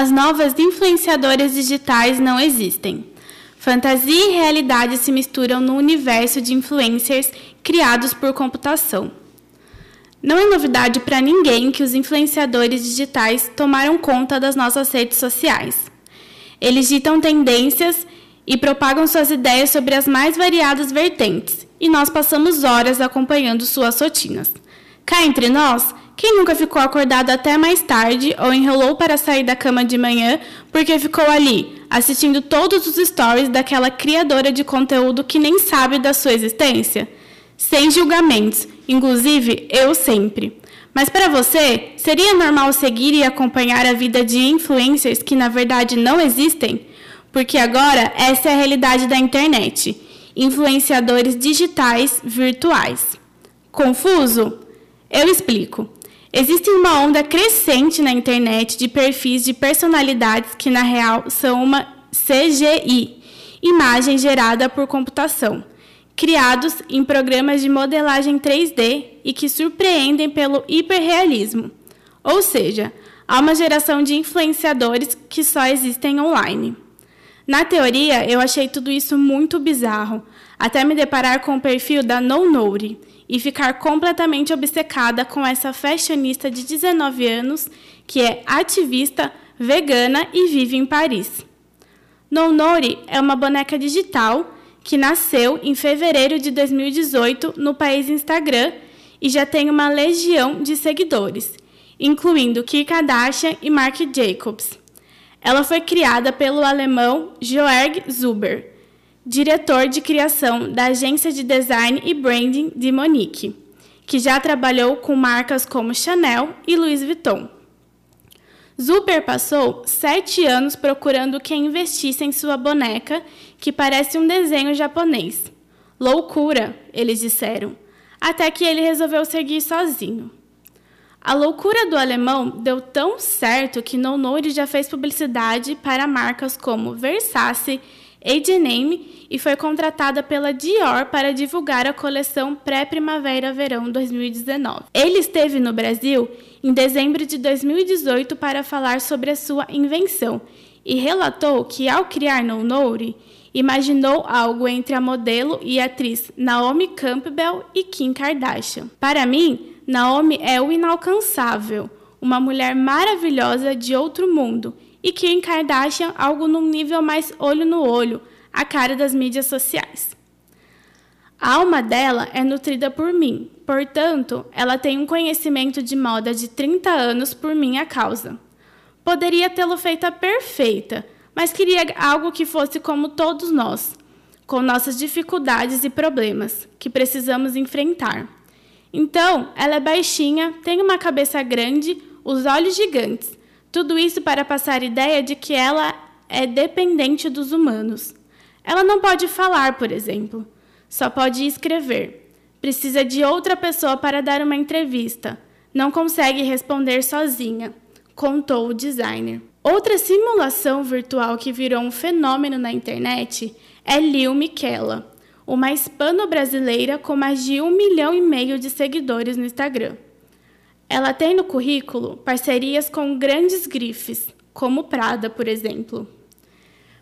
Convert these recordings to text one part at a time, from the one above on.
as novas influenciadoras digitais não existem. Fantasia e realidade se misturam no universo de influencers criados por computação. Não é novidade para ninguém que os influenciadores digitais tomaram conta das nossas redes sociais. Eles ditam tendências e propagam suas ideias sobre as mais variadas vertentes, e nós passamos horas acompanhando suas rotinas. Cá entre nós, quem nunca ficou acordado até mais tarde ou enrolou para sair da cama de manhã porque ficou ali, assistindo todos os stories daquela criadora de conteúdo que nem sabe da sua existência? Sem julgamentos, inclusive eu sempre. Mas para você, seria normal seguir e acompanhar a vida de influencers que na verdade não existem? Porque agora essa é a realidade da internet. Influenciadores digitais virtuais. Confuso? Eu explico. Existe uma onda crescente na internet de perfis de personalidades que, na real, são uma CGI imagem gerada por computação criados em programas de modelagem 3D e que surpreendem pelo hiperrealismo. Ou seja, há uma geração de influenciadores que só existem online. Na teoria, eu achei tudo isso muito bizarro, até me deparar com o perfil da No Nouri, e ficar completamente obcecada com essa fashionista de 19 anos que é ativista, vegana e vive em Paris. Nonori é uma boneca digital que nasceu em fevereiro de 2018 no país Instagram e já tem uma legião de seguidores, incluindo Kim Kardashian e Marc Jacobs. Ela foi criada pelo alemão Joerg Zuber, diretor de criação da agência de design e branding de Monique, que já trabalhou com marcas como Chanel e Louis Vuitton. Zuber passou sete anos procurando quem investisse em sua boneca, que parece um desenho japonês. Loucura, eles disseram, até que ele resolveu seguir sozinho. A loucura do alemão deu tão certo que Nonori já fez publicidade para marcas como Versace, H&M e foi contratada pela Dior para divulgar a coleção pré-primavera-verão 2019. Ele esteve no Brasil em dezembro de 2018 para falar sobre a sua invenção e relatou que ao criar No Nouri, imaginou algo entre a modelo e atriz Naomi Campbell e Kim Kardashian. Para mim, Naomi é o inalcançável, uma mulher maravilhosa de outro mundo e Kim Kardashian algo num nível mais olho no olho, a cara das mídias sociais. A alma dela é nutrida por mim, portanto, ela tem um conhecimento de moda de 30 anos por minha causa. Poderia tê-lo feita perfeita, mas queria algo que fosse como todos nós, com nossas dificuldades e problemas que precisamos enfrentar. Então, ela é baixinha, tem uma cabeça grande, os olhos gigantes, tudo isso para passar a ideia de que ela é dependente dos humanos. Ela não pode falar, por exemplo, só pode escrever. Precisa de outra pessoa para dar uma entrevista. Não consegue responder sozinha, contou o designer. Outra simulação virtual que virou um fenômeno na internet é Lil Miquela, uma hispano-brasileira com mais de um milhão e meio de seguidores no Instagram. Ela tem no currículo parcerias com grandes grifes, como Prada, por exemplo.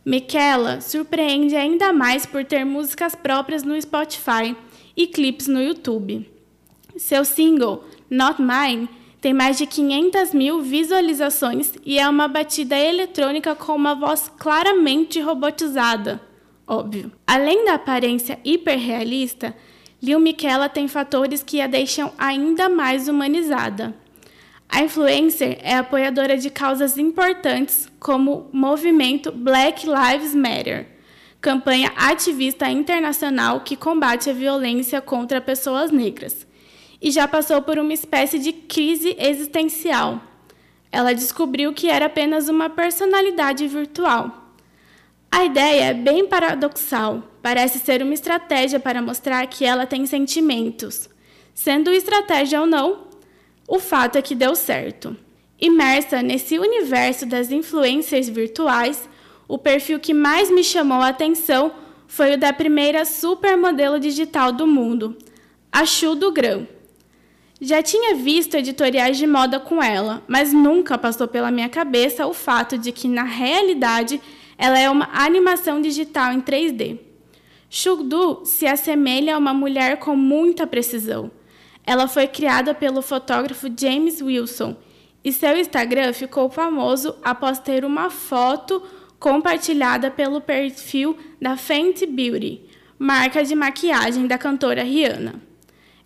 Michaela surpreende ainda mais por ter músicas próprias no Spotify e clipes no YouTube. Seu single, Not Mine, tem mais de 500 mil visualizações e é uma batida eletrônica com uma voz claramente robotizada. Óbvio. Além da aparência hiperrealista, Lil Miquela tem fatores que a deixam ainda mais humanizada. A influencer é apoiadora de causas importantes como o movimento Black Lives Matter, campanha ativista internacional que combate a violência contra pessoas negras, e já passou por uma espécie de crise existencial. Ela descobriu que era apenas uma personalidade virtual a ideia é bem paradoxal. Parece ser uma estratégia para mostrar que ela tem sentimentos. Sendo estratégia ou não, o fato é que deu certo. Imersa nesse universo das influências virtuais, o perfil que mais me chamou a atenção foi o da primeira supermodelo digital do mundo, a Chu do Grão. Já tinha visto editoriais de moda com ela, mas nunca passou pela minha cabeça o fato de que, na realidade, ela é uma animação digital em 3D. Shugdu se assemelha a uma mulher com muita precisão. Ela foi criada pelo fotógrafo James Wilson e seu Instagram ficou famoso após ter uma foto compartilhada pelo perfil da Fenty Beauty, marca de maquiagem da cantora Rihanna.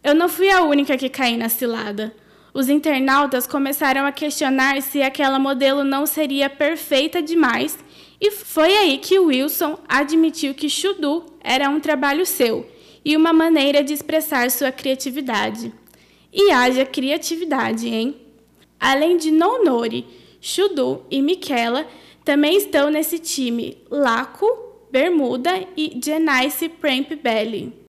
Eu não fui a única que caí na cilada. Os internautas começaram a questionar se aquela modelo não seria perfeita demais, e foi aí que Wilson admitiu que Chudu era um trabalho seu e uma maneira de expressar sua criatividade. E haja criatividade, hein? Além de Nonori, Chudu e Michela também estão nesse time Laco, Bermuda e Janice Pramp Belly.